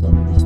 stop this.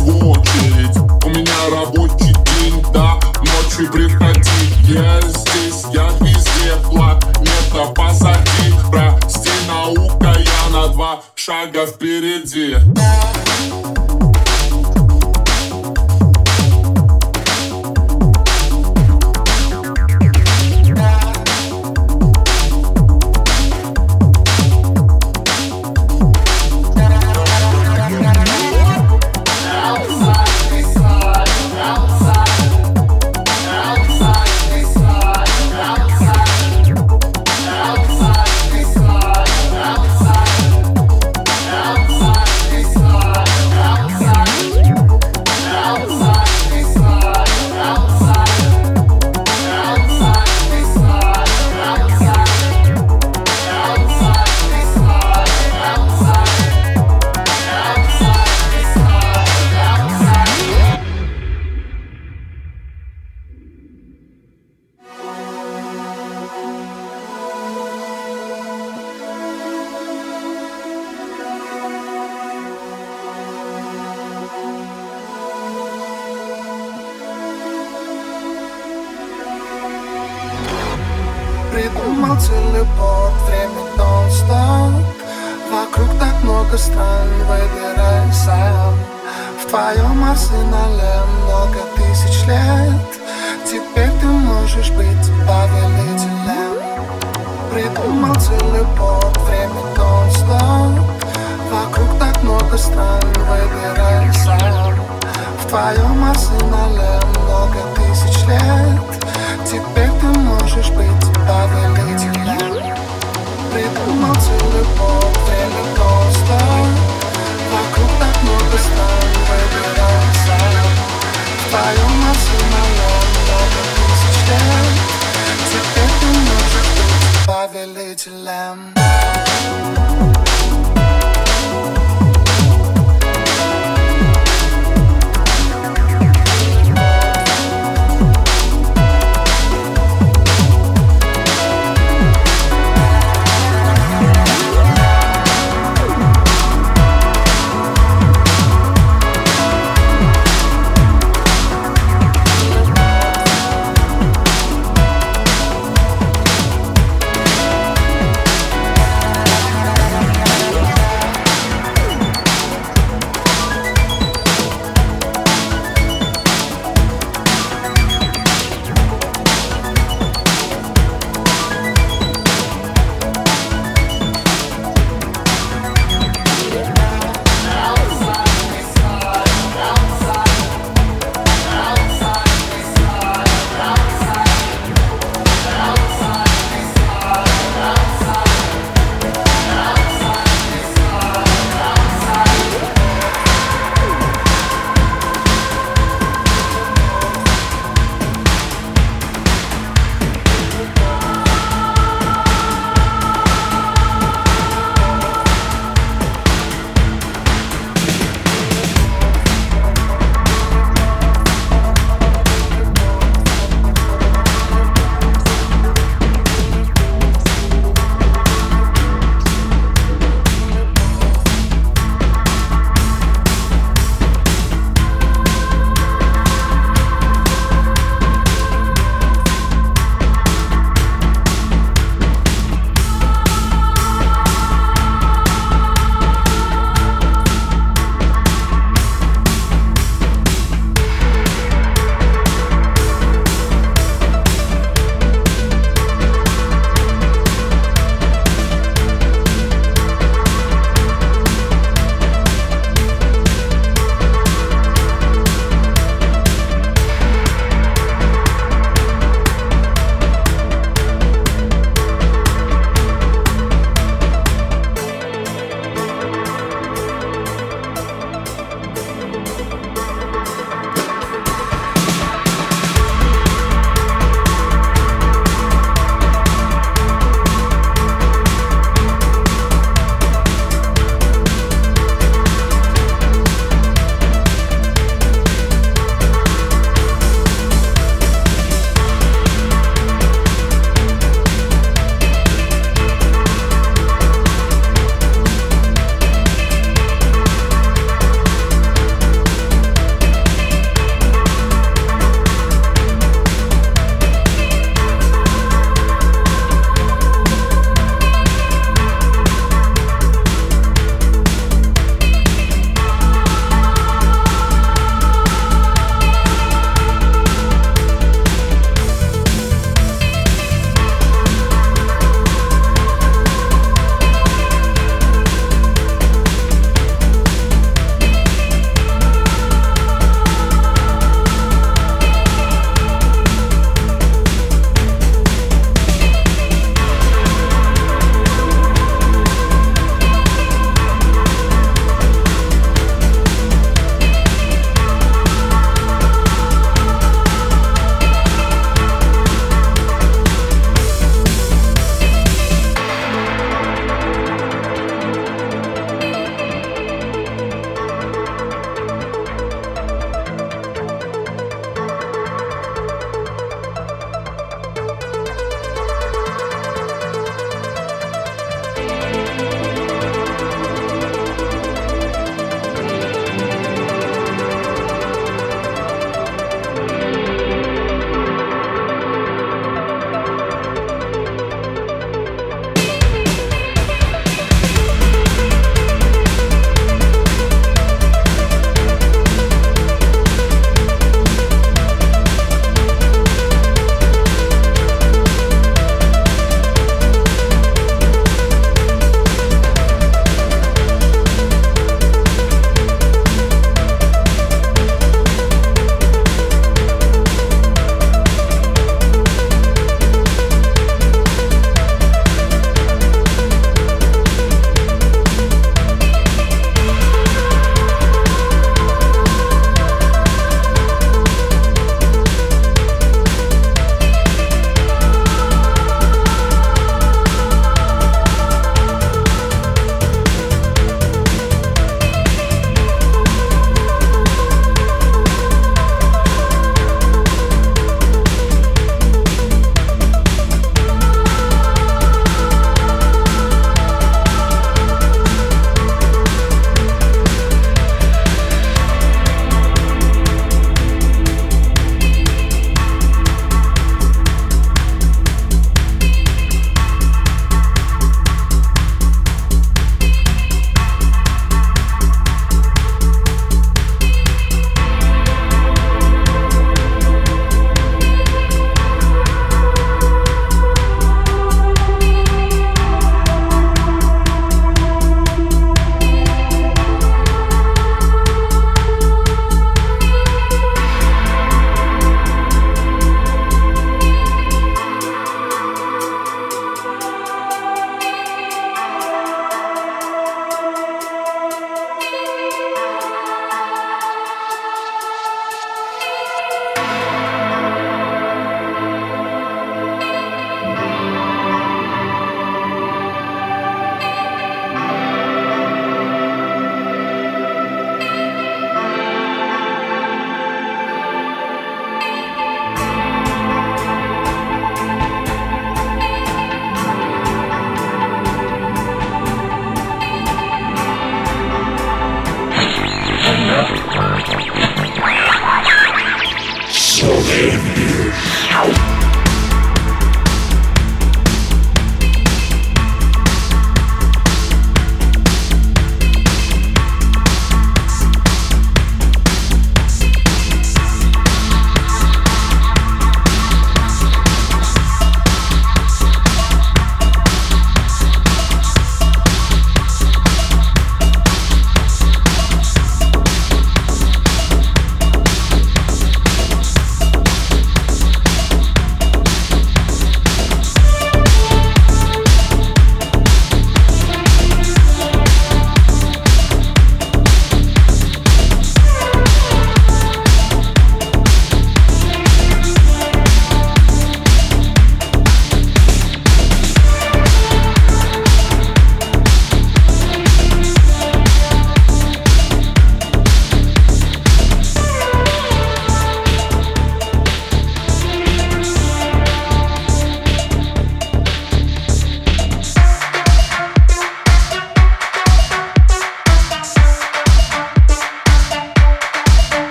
свою очередь У меня рабочий день да, ночи приходи Я здесь, я везде, Планета нету позади. Прости, наука, я на два шага впереди.